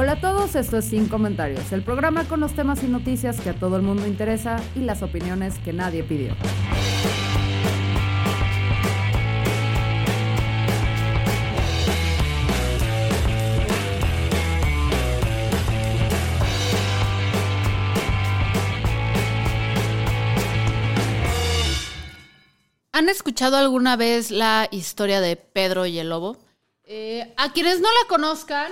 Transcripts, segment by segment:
Hola a todos, esto es Sin Comentarios, el programa con los temas y noticias que a todo el mundo interesa y las opiniones que nadie pidió. ¿Han escuchado alguna vez la historia de Pedro y el Lobo? Eh, a quienes no la conozcan,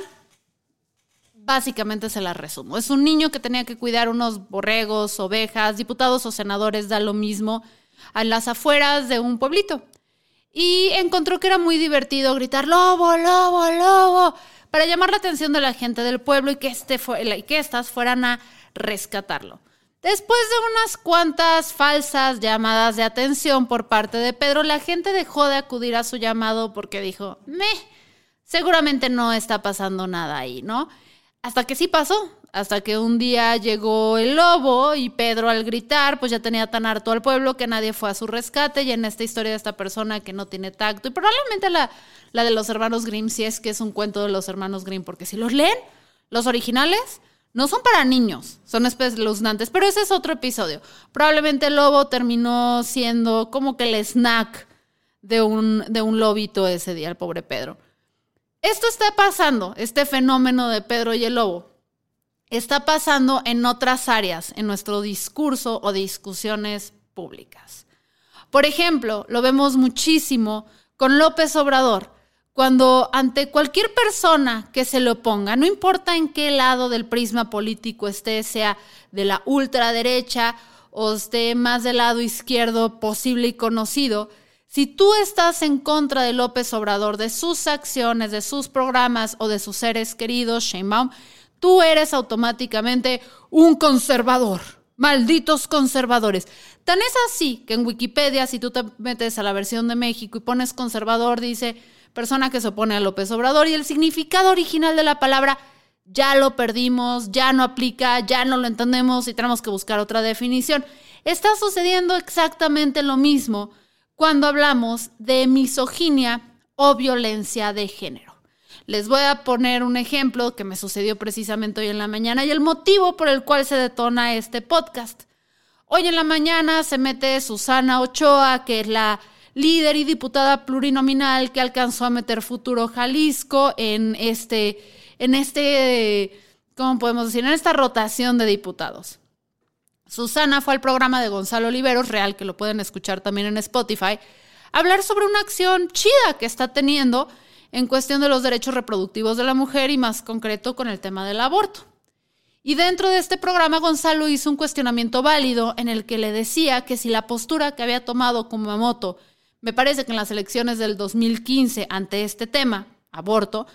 básicamente se la resumo. Es un niño que tenía que cuidar unos borregos, ovejas, diputados o senadores, da lo mismo, a las afueras de un pueblito. Y encontró que era muy divertido gritar lobo, lobo, lobo, para llamar la atención de la gente del pueblo y que, este y que estas fueran a rescatarlo. Después de unas cuantas falsas llamadas de atención por parte de Pedro, la gente dejó de acudir a su llamado porque dijo, me, seguramente no está pasando nada ahí, ¿no? Hasta que sí pasó, hasta que un día llegó el lobo y Pedro al gritar, pues ya tenía tan harto al pueblo que nadie fue a su rescate y en esta historia de esta persona que no tiene tacto y probablemente la, la de los hermanos Grimm, si es que es un cuento de los hermanos Grimm, porque si los leen, los originales, no son para niños, son espeluznantes, pero ese es otro episodio. Probablemente el lobo terminó siendo como que el snack de un, de un lobito ese día, el pobre Pedro. Esto está pasando, este fenómeno de Pedro y el lobo, está pasando en otras áreas, en nuestro discurso o discusiones públicas. Por ejemplo, lo vemos muchísimo con López Obrador cuando ante cualquier persona que se le oponga, no importa en qué lado del prisma político esté, sea de la ultraderecha o esté más del lado izquierdo posible y conocido, si tú estás en contra de López Obrador, de sus acciones, de sus programas o de sus seres queridos, Sheinbaum, tú eres automáticamente un conservador. Malditos conservadores. Tan es así que en Wikipedia, si tú te metes a la versión de México y pones conservador, dice persona que se opone a López Obrador y el significado original de la palabra ya lo perdimos, ya no aplica, ya no lo entendemos y tenemos que buscar otra definición. Está sucediendo exactamente lo mismo cuando hablamos de misoginia o violencia de género. Les voy a poner un ejemplo que me sucedió precisamente hoy en la mañana y el motivo por el cual se detona este podcast. Hoy en la mañana se mete Susana Ochoa, que es la líder y diputada plurinominal que alcanzó a meter futuro Jalisco en este, en este, ¿cómo podemos decir? En esta rotación de diputados. Susana fue al programa de Gonzalo Oliveros, real, que lo pueden escuchar también en Spotify, hablar sobre una acción chida que está teniendo en cuestión de los derechos reproductivos de la mujer y más concreto con el tema del aborto. Y dentro de este programa Gonzalo hizo un cuestionamiento válido en el que le decía que si la postura que había tomado Kumamoto me parece que en las elecciones del 2015 ante este tema, aborto,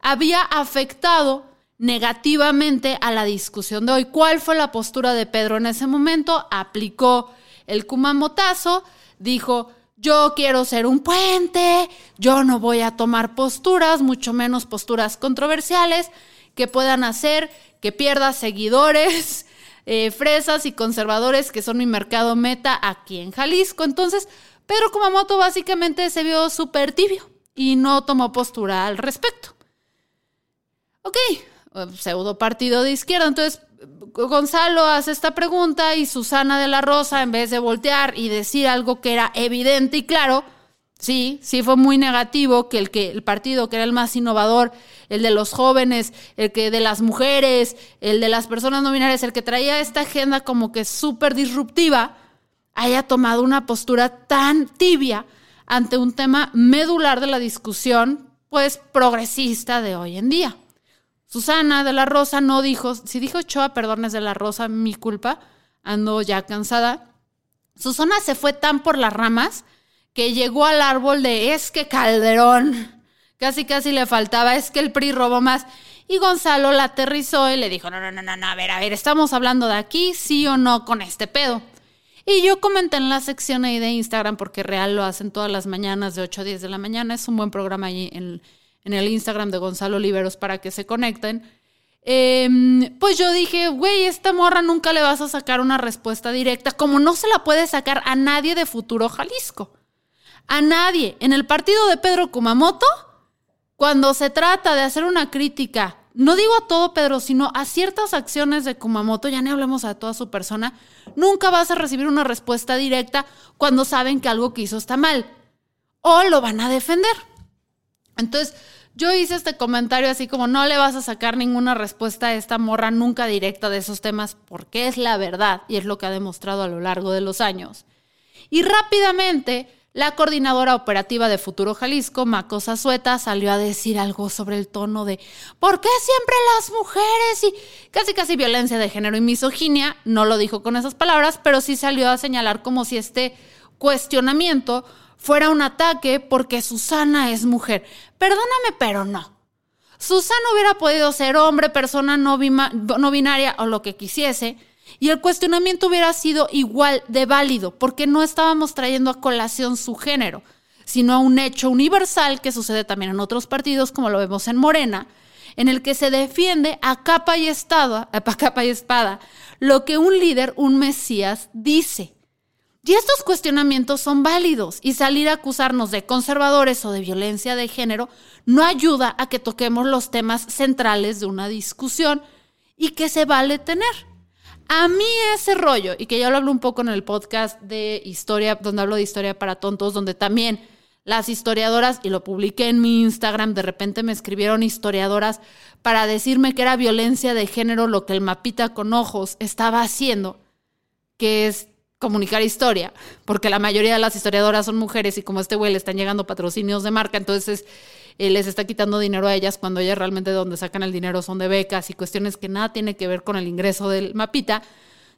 había afectado negativamente a la discusión de hoy. ¿Cuál fue la postura de Pedro en ese momento? Aplicó el Kumamotazo, dijo, yo quiero ser un puente, yo no voy a tomar posturas, mucho menos posturas controversiales, que puedan hacer que pierda seguidores, eh, fresas y conservadores, que son mi mercado meta aquí en Jalisco. Entonces, Pedro Kumamoto básicamente se vio súper tibio y no tomó postura al respecto. Ok, pseudo partido de izquierda. Entonces, Gonzalo hace esta pregunta y Susana de la Rosa, en vez de voltear y decir algo que era evidente y claro, sí, sí fue muy negativo que el, que el partido que era el más innovador, el de los jóvenes, el que de las mujeres, el de las personas no binarias, el que traía esta agenda como que súper disruptiva, haya tomado una postura tan tibia ante un tema medular de la discusión, pues progresista de hoy en día. Susana de la Rosa no dijo, si dijo Choa, perdón, es de la Rosa, mi culpa, ando ya cansada. Susana se fue tan por las ramas que llegó al árbol de es que Calderón, casi casi le faltaba, es que el PRI robó más. Y Gonzalo la aterrizó y le dijo, no, no, no, no, a ver, a ver, estamos hablando de aquí, sí o no con este pedo. Y yo comenté en la sección ahí de Instagram, porque real lo hacen todas las mañanas de 8 a 10 de la mañana, es un buen programa ahí en, en el Instagram de Gonzalo Oliveros para que se conecten. Em, pues yo dije, güey, esta morra nunca le vas a sacar una respuesta directa, como no se la puede sacar a nadie de Futuro Jalisco. A nadie. En el partido de Pedro Kumamoto, cuando se trata de hacer una crítica, no digo a todo Pedro, sino a ciertas acciones de Kumamoto, ya ni hablemos a toda su persona, nunca vas a recibir una respuesta directa cuando saben que algo que hizo está mal. O lo van a defender. Entonces, yo hice este comentario así como no le vas a sacar ninguna respuesta a esta morra nunca directa de esos temas porque es la verdad y es lo que ha demostrado a lo largo de los años. Y rápidamente la coordinadora operativa de Futuro Jalisco, Macosa Sueta, salió a decir algo sobre el tono de ¿por qué siempre las mujeres? y casi casi violencia de género y misoginia. No lo dijo con esas palabras, pero sí salió a señalar como si este cuestionamiento fuera un ataque porque Susana es mujer. Perdóname, pero no. Susana hubiera podido ser hombre, persona no, binaria o lo que quisiese, y el cuestionamiento hubiera sido igual de válido, porque no estábamos trayendo a colación su género, sino a un hecho universal que sucede también en otros partidos, como lo vemos en Morena, en el que se defiende a capa y, estado, a capa y espada lo que un líder, un mesías, dice. Y estos cuestionamientos son válidos y salir a acusarnos de conservadores o de violencia de género no ayuda a que toquemos los temas centrales de una discusión y que se vale tener. A mí ese rollo, y que ya lo hablo un poco en el podcast de historia, donde hablo de historia para tontos, donde también las historiadoras, y lo publiqué en mi Instagram, de repente me escribieron historiadoras para decirme que era violencia de género lo que el mapita con ojos estaba haciendo, que es comunicar historia, porque la mayoría de las historiadoras son mujeres y como este güey le están llegando patrocinios de marca, entonces eh, les está quitando dinero a ellas cuando ellas realmente de donde sacan el dinero son de becas y cuestiones que nada tiene que ver con el ingreso del mapita.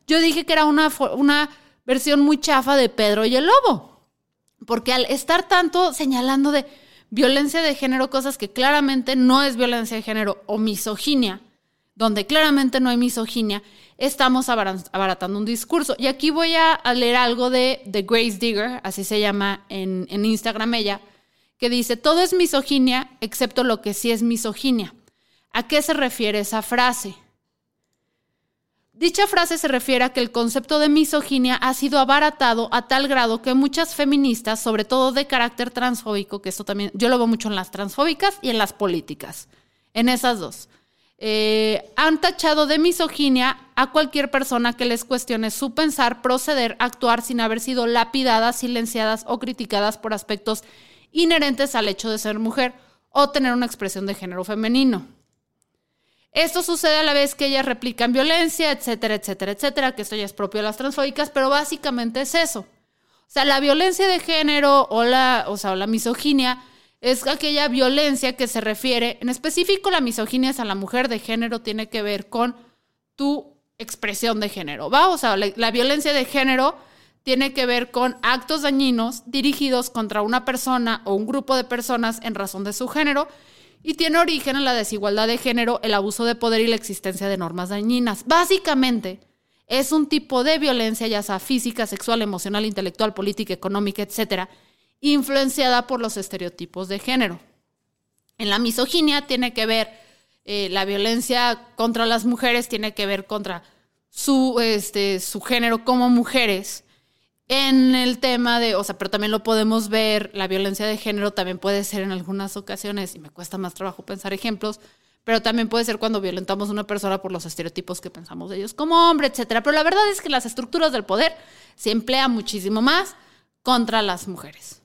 Yo dije que era una, una versión muy chafa de Pedro y el Lobo, porque al estar tanto señalando de violencia de género, cosas que claramente no es violencia de género o misoginia, donde claramente no hay misoginia, estamos abaratando un discurso. Y aquí voy a leer algo de, de Grace Digger, así se llama en, en Instagram ella, que dice, todo es misoginia excepto lo que sí es misoginia. ¿A qué se refiere esa frase? Dicha frase se refiere a que el concepto de misoginia ha sido abaratado a tal grado que muchas feministas, sobre todo de carácter transfóbico, que esto también yo lo veo mucho en las transfóbicas y en las políticas, en esas dos, eh, han tachado de misoginia a cualquier persona que les cuestione su pensar, proceder, actuar sin haber sido lapidadas, silenciadas o criticadas por aspectos inherentes al hecho de ser mujer o tener una expresión de género femenino. Esto sucede a la vez que ellas replican violencia, etcétera, etcétera, etcétera, que esto ya es propio de las transfóbicas, pero básicamente es eso. O sea, la violencia de género o la, o sea, la misoginia es aquella violencia que se refiere, en específico la misoginia hacia la mujer de género tiene que ver con tu expresión de género, ¿va? O sea, la, violencia de género tiene que ver con actos dañinos dirigidos contra una persona o un grupo de personas en razón de su género y tiene origen en la desigualdad de género, el abuso de poder y la existencia de normas dañinas. Básicamente, es un tipo de violencia, ya sea física, sexual, emocional, intelectual, política, económica, etcétera, influenciada por los estereotipos de género. En la misoginia tiene que ver, eh, la violencia contra las mujeres tiene que ver contra su, este, su género como mujeres. En el tema de, o sea, pero también lo podemos ver, la violencia de género también puede ser en algunas ocasiones, y me cuesta más trabajo pensar ejemplos, pero también puede ser cuando violentamos a una persona por los estereotipos que pensamos de ellos como hombre, etcétera. Pero la verdad es que las estructuras del poder se emplean muchísimo más contra las mujeres.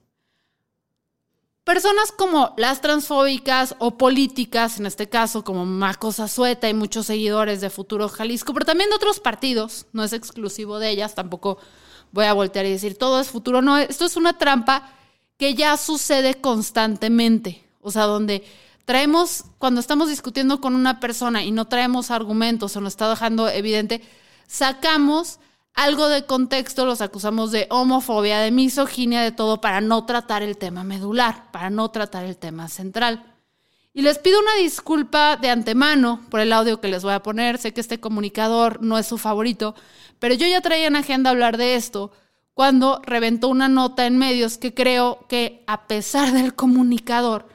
Personas como las transfóbicas o políticas, en este caso como Macosa Sueta y muchos seguidores de Futuro Jalisco, pero también de otros partidos, no es exclusivo de ellas, tampoco voy a voltear y decir todo es futuro, no, esto es una trampa que ya sucede constantemente, o sea, donde traemos, cuando estamos discutiendo con una persona y no traemos argumentos o nos está dejando evidente, sacamos algo de contexto, los acusamos de homofobia, de misoginia, de todo, para no tratar el tema medular, para no tratar el tema central. Y les pido una disculpa de antemano por el audio que les voy a poner. Sé que este comunicador no es su favorito, pero yo ya traía en agenda hablar de esto cuando reventó una nota en medios que creo que a pesar del comunicador,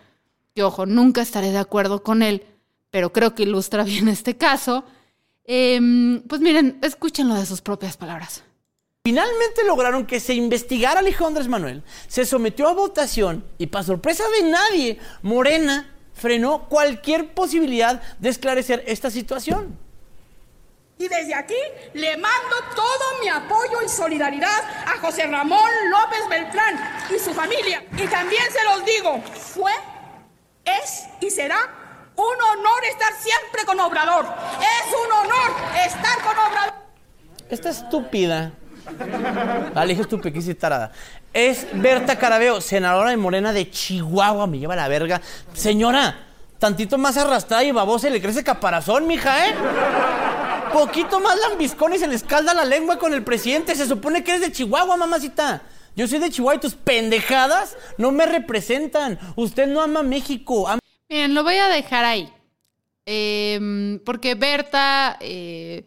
que ojo, nunca estaré de acuerdo con él, pero creo que ilustra bien este caso, em, pues miren, escúchenlo de sus propias palabras. Finalmente lograron que se investigara a Alejandro Andrés Manuel, se sometió a votación y para sorpresa de nadie, Morena frenó cualquier posibilidad de esclarecer esta situación. Y desde aquí le mando todo mi apoyo y solidaridad a José Ramón López Beltrán y su familia. Y también se los digo, fue, es y será un honor estar siempre con Obrador. Es un honor estar con Obrador. Esta estúpida, la dije estúpida, quise tarada, es Berta Carabeo, senadora de Morena de Chihuahua. Me lleva la verga. Señora, tantito más arrastrada y babosa y le crece caparazón, mija, ¿eh? Poquito más lambiscón y se le escalda la lengua con el presidente. Se supone que eres de Chihuahua, mamacita. Yo soy de Chihuahua y tus pendejadas no me representan. Usted no ama México. Miren, lo voy a dejar ahí. Em, porque Berta... Eh,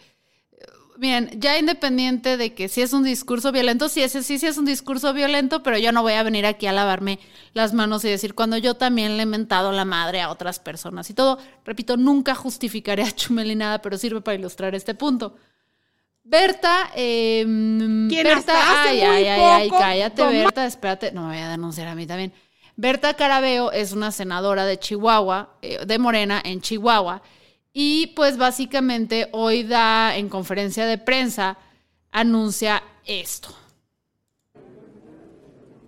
miren, ya independiente de que si es un discurso violento, sí, ese sí, sí es un discurso violento, pero yo no voy a venir aquí a lavarme las manos y decir cuando yo también le he mentado la madre a otras personas y todo. Repito, nunca justificaré a Chumeli nada, pero sirve para ilustrar este punto. Berta, eh, Berta, ay, ay, ay, ay, cállate, Berta, espérate, no me voy a denunciar a mí también. Berta Carabeo es una senadora de Chihuahua, eh, de Morena en Chihuahua, y pues básicamente hoy da en conferencia de prensa, anuncia esto.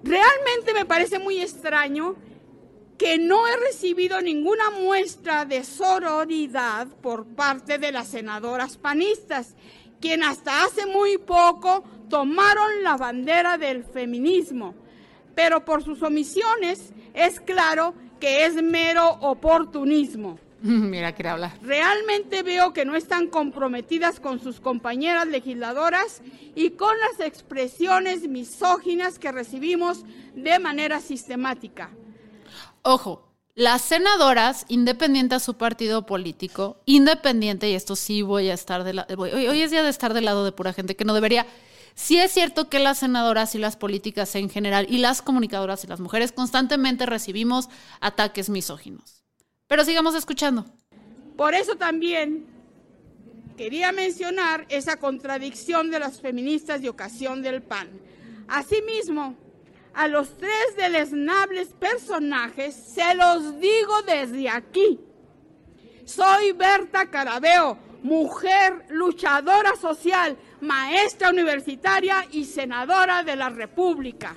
Realmente me parece muy extraño que no he recibido ninguna muestra de sororidad por parte de las senadoras panistas, quien hasta hace muy poco tomaron la bandera del feminismo, pero por sus omisiones es claro que es mero oportunismo. Mira, quiere hablar. Realmente veo que no están comprometidas con sus compañeras legisladoras y con las expresiones misóginas que recibimos de manera sistemática. Ojo, las senadoras, independiente a su partido político, independiente, y esto sí voy a estar de lado, hoy, hoy es día de estar del lado de pura gente que no debería. Sí es cierto que las senadoras y las políticas en general y las comunicadoras y las mujeres constantemente recibimos ataques misóginos. Pero sigamos escuchando. Por eso también quería mencionar esa contradicción de las feministas de ocasión del PAN. Asimismo, a los tres deleznables personajes se los digo desde aquí. Soy Berta Carabeo, mujer luchadora social, maestra universitaria y senadora de la República.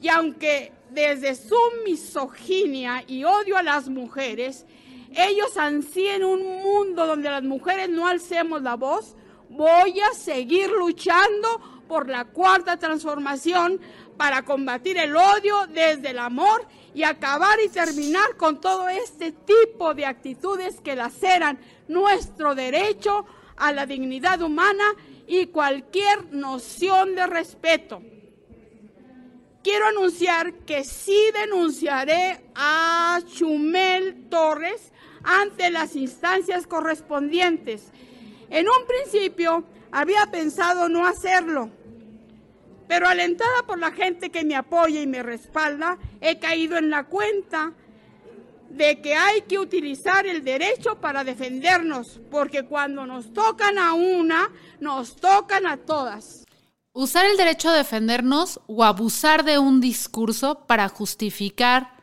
Y aunque desde su misoginia y odio a las mujeres, ellos ansíen un mundo donde las mujeres no alcemos la voz, voy a seguir luchando por la cuarta transformación para combatir el odio desde el amor y acabar y terminar con todo este tipo de actitudes que laceran nuestro derecho a la dignidad humana y cualquier noción de respeto quiero anunciar que sí denunciaré a Chumel Torres ante las instancias correspondientes. En un principio había pensado no hacerlo, pero alentada por la gente que me apoya y me respalda, he caído en la cuenta de que hay que utilizar el derecho para defendernos, porque cuando nos tocan a una, nos tocan a todas. Usar el derecho a defendernos o abusar de un discurso para justificar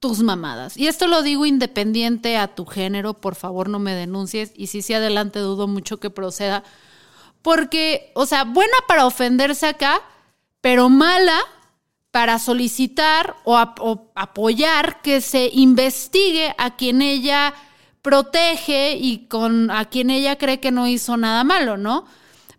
tus mamadas. Y esto lo digo independiente a tu género, por favor no me denuncies. Y si sí adelante dudo mucho que proceda. Porque, o sea, buena para ofenderse acá, pero mala para solicitar o, apoyar que se investigue a quien ella protege y con a quien ella cree que no hizo nada malo, ¿no?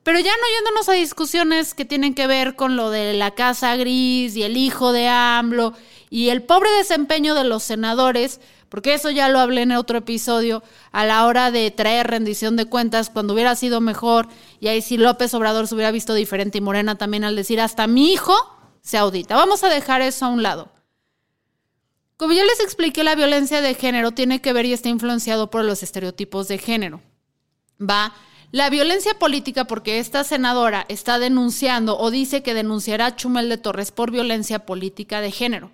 Pero ya no yéndonos a discusiones que tienen que ver con lo de la casa gris y el hijo de AMLO y el pobre desempeño de los senadores, porque eso ya lo hablé en otro episodio, a la hora de traer rendición de cuentas, cuando hubiera sido mejor, y ahí sí López Obrador se hubiera visto diferente y Morena también al decir, hasta mi hijo se audita. Vamos a dejar eso a un lado. Como ya les expliqué, la violencia de género tiene que ver y está influenciado por los estereotipos de género. Va la violencia política, porque esta senadora está denunciando o dice que denunciará a Chumel de Torres por violencia política de género.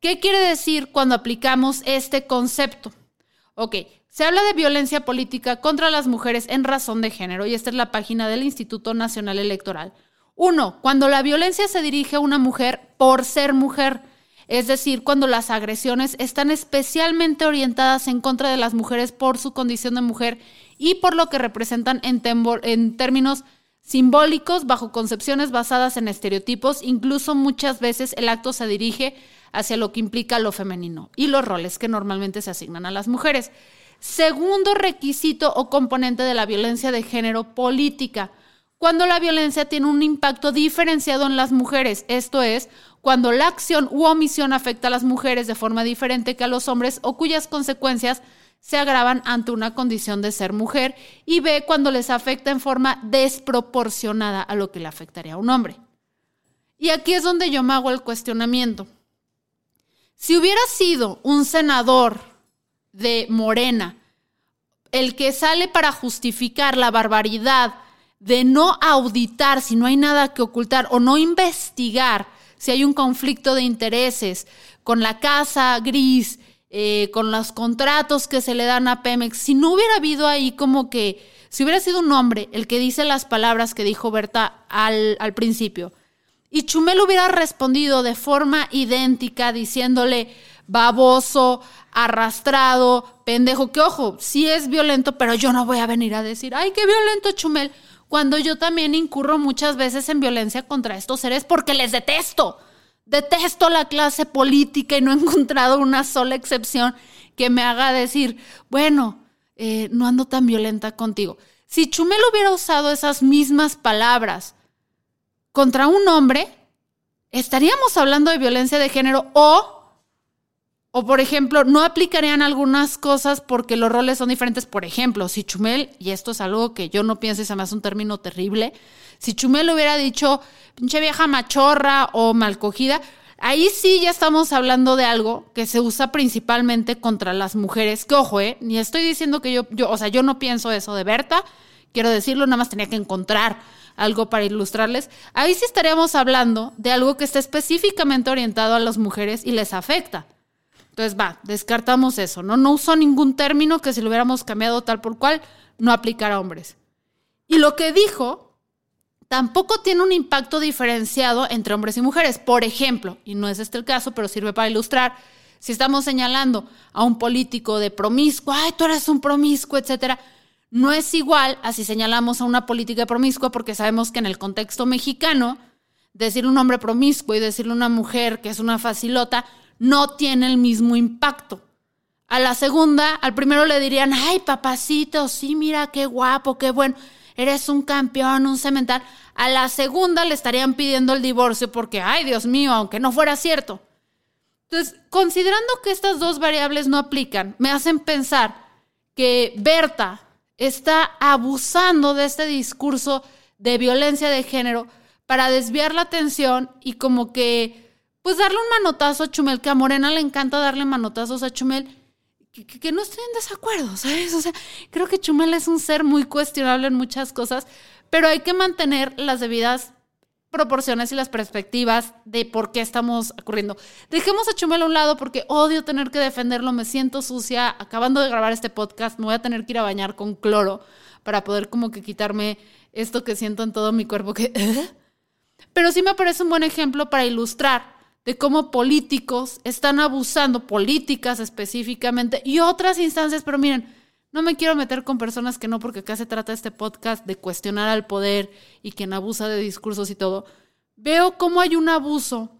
¿Qué quiere decir cuando aplicamos este concepto? Ok, se habla de violencia política contra las mujeres en razón de género y esta es la página del Instituto Nacional Electoral. Uno, cuando la violencia se dirige a una mujer por ser mujer, es decir, cuando las agresiones están especialmente orientadas en contra de las mujeres por su condición de mujer y por lo que representan en, términos simbólicos bajo concepciones basadas en estereotipos, incluso muchas veces el acto se dirige hacia lo que implica lo femenino y los roles que normalmente se asignan a las mujeres. Segundo requisito o componente de la violencia de género política, cuando la violencia tiene un impacto diferenciado en las mujeres, esto es, cuando la acción u omisión afecta a las mujeres de forma diferente que a los hombres o cuyas consecuencias se agravan ante una condición de ser mujer y ve cuando les afecta en forma desproporcionada a lo que le afectaría a un hombre. Y aquí es donde yo me hago el cuestionamiento. Si hubiera sido un senador de Morena el que sale para justificar la barbaridad de no auditar si no hay nada que ocultar o no investigar si hay un conflicto de intereses con la casa gris, eh, con los contratos que se le dan a Pemex, si no hubiera habido ahí como que, si hubiera sido un hombre el que dice las palabras que dijo Berta al, al principio, y Chumel hubiera respondido de forma idéntica diciéndole baboso, arrastrado, pendejo, que ojo, sí es violento, pero yo no voy a venir a decir, ay, qué violento Chumel, cuando yo también incurro muchas veces en violencia contra estos seres porque les detesto. Detesto la clase política y no he encontrado una sola excepción que me haga decir, bueno, eh, no ando tan violenta contigo. Si Chumel hubiera usado esas mismas palabras contra un hombre, estaríamos hablando de violencia de género o o, por ejemplo, no aplicarían algunas cosas porque los roles son diferentes. Por ejemplo, si Chumel, y esto es algo que yo no pienso y se me hace un término terrible, si Chumel hubiera dicho pinche vieja machorra o malcogida, ahí sí ya estamos hablando de algo que se usa principalmente contra las mujeres. Que ojo, ¿eh? Ni estoy diciendo que yo, yo, o sea, yo no pienso eso de Berta, quiero decirlo, nada más tenía que encontrar algo para ilustrarles. Ahí sí estaríamos hablando de algo que está específicamente orientado a las mujeres y les afecta. Entonces, va, descartamos eso, ¿no? No usó ningún término que si lo hubiéramos cambiado tal por cual, no aplicara a hombres. Y lo que dijo tampoco tiene un impacto diferenciado entre hombres y mujeres. Por ejemplo, y no es este el caso, pero sirve para ilustrar, si estamos señalando a un político de promiscuo, ay, tú eres un promiscuo, etcétera, no es igual a si señalamos a una política de promiscuo, porque sabemos que en el contexto mexicano, decir un hombre promiscuo y decirle a una mujer que es una facilota, no tiene el mismo impacto. A la segunda, al primero le dirían, ay, papacito, sí, mira qué guapo, qué bueno, eres un campeón, un cemental. A la segunda le estarían pidiendo el divorcio porque, ay, Dios mío, aunque no fuera cierto. Entonces, considerando que estas dos variables no aplican, me hacen pensar que Berta está abusando de este discurso de violencia de género para desviar la atención y como que pues darle un manotazo a Chumel, que a Morena le encanta darle manotazos a Chumel, que, no estoy en desacuerdo, ¿sabes? O sea, creo que Chumel es un ser muy cuestionable en muchas cosas, pero hay que mantener las debidas proporciones y las perspectivas de por qué estamos ocurriendo. Dejemos a Chumel a un lado porque odio tener que defenderlo, me siento sucia, acabando de grabar este podcast, me voy a tener que ir a bañar con cloro para poder como que quitarme esto que siento en todo mi cuerpo que... Pero sí me parece un buen ejemplo para ilustrar de cómo políticos están abusando, políticas específicamente y otras instancias, pero miren, no me quiero meter con personas que no, porque acá se trata este podcast de cuestionar al poder y quien abusa de discursos y todo. Veo cómo hay un abuso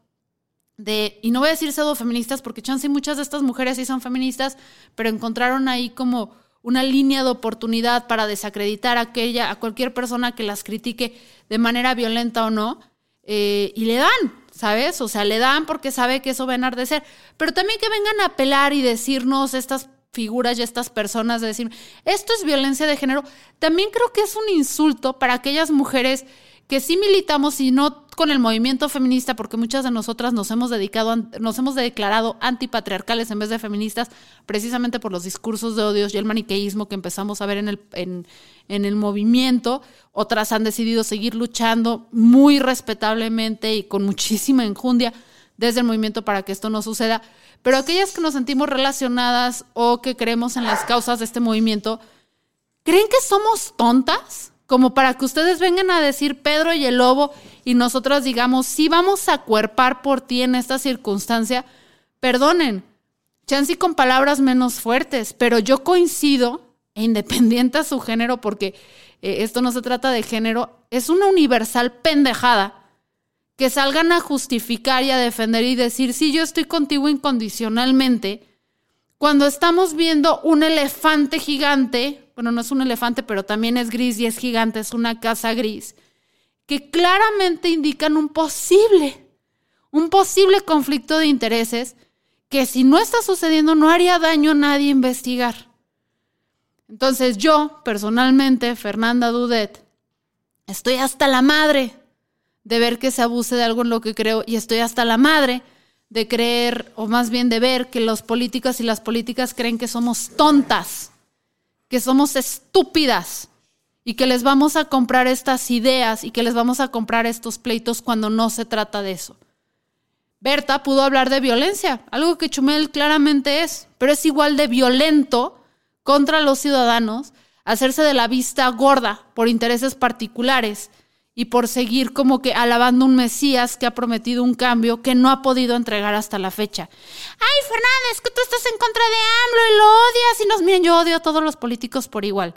de, y no voy a decir pseudo feministas, porque chance muchas de estas mujeres sí son feministas, pero encontraron ahí como una línea de oportunidad para desacreditar a aquella, a cualquier persona que las critique de manera violenta o no, eh, y le dan, ¿sabes? O sea, le dan porque sabe que eso va a enardecer. Pero también que vengan a apelar y decirnos estas figuras y estas personas de decir, esto es violencia de género, también creo que es un insulto para aquellas mujeres que sí militamos y no con el movimiento feminista, porque muchas de nosotras nos hemos dedicado, nos hemos declarado antipatriarcales en vez de feministas, precisamente por los discursos de odios y el maniqueísmo que empezamos a ver en el, en, en el movimiento. Otras han decidido seguir luchando muy respetablemente y con muchísima enjundia desde el movimiento para que esto no suceda. Pero aquellas que nos sentimos relacionadas o que creemos en las causas de este movimiento, ¿creen que somos tontas? Como para que ustedes vengan a decir Pedro y el lobo y nosotros digamos, sí vamos a cuerpar por ti en esta circunstancia, perdonen, chance con palabras menos fuertes, pero yo coincido, e independiente a su género, porque eh, esto no se trata de género, es una universal pendejada que salgan a justificar y a defender y decir, sí, yo estoy contigo incondicionalmente, cuando estamos viendo un elefante gigante bueno, no es un elefante, pero también es gris y es gigante, es una casa gris, que claramente indican un posible, un posible conflicto de intereses que si no está sucediendo no haría daño a nadie investigar. Entonces yo, personalmente, Fernanda Dudet, estoy hasta la madre de ver que se abuse de algo en lo que creo y estoy hasta la madre de creer, o más bien de ver que los políticos y las políticas creen que somos tontas que somos estúpidas y que les vamos a comprar estas ideas y que les vamos a comprar estos pleitos cuando no se trata de eso. Berta pudo hablar de violencia, algo que Chumel claramente es, pero es igual de violento contra los ciudadanos hacerse de la vista gorda por intereses particulares y por seguir como que alabando un Mesías que ha prometido un cambio que no ha podido entregar hasta la fecha. Ay, Fernández, que tú estás en contra de AMLO y lo odias y nos miren, yo odio a todos los políticos por igual.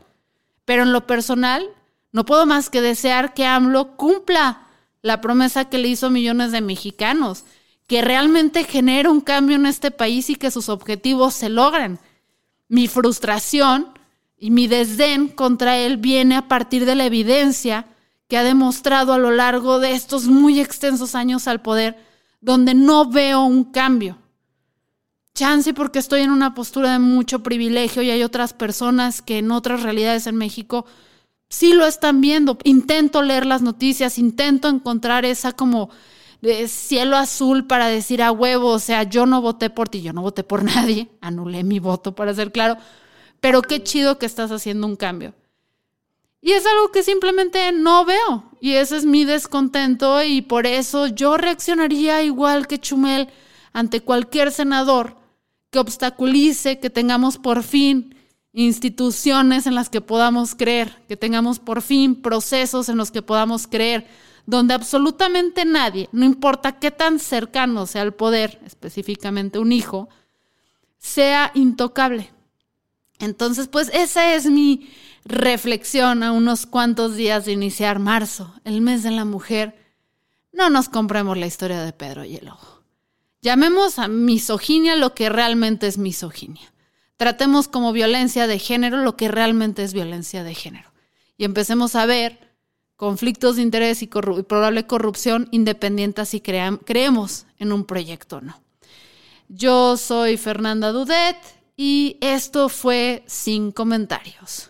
Pero en lo personal, no puedo más que desear que AMLO cumpla la promesa que le hizo a millones de mexicanos, que realmente genere un cambio en este país y que sus objetivos se logren. Mi frustración y mi desdén contra él viene a partir de la evidencia que ha demostrado a lo largo de estos muy extensos años al poder, donde no veo un cambio. Chance porque estoy en una postura de mucho privilegio y hay otras personas que en otras realidades en México sí lo están viendo. Intento leer las noticias, intento encontrar esa como de cielo azul para decir a huevo, o sea, yo no voté por ti, yo no voté por nadie, anulé mi voto para ser claro, pero qué chido que estás haciendo un cambio. Y es algo que simplemente no veo. Y ese es mi descontento y por eso yo reaccionaría igual que Chumel ante cualquier senador que obstaculice que tengamos por fin instituciones en las que podamos creer, que tengamos por fin procesos en los que podamos creer, donde absolutamente nadie, no importa qué tan cercano sea al poder, específicamente un hijo, sea intocable. Entonces, pues esa es mi reflexión a unos cuantos días de iniciar marzo, el mes de la mujer. No nos compremos la historia de Pedro y el ojo. Llamemos a misoginia lo que realmente es misoginia. Tratemos como violencia de género lo que realmente es violencia de género. Y empecemos a ver conflictos de interés y, probable corrupción independiente si creemos en un proyecto o no. Yo soy Fernanda Dudet y esto fue Sin Comentarios.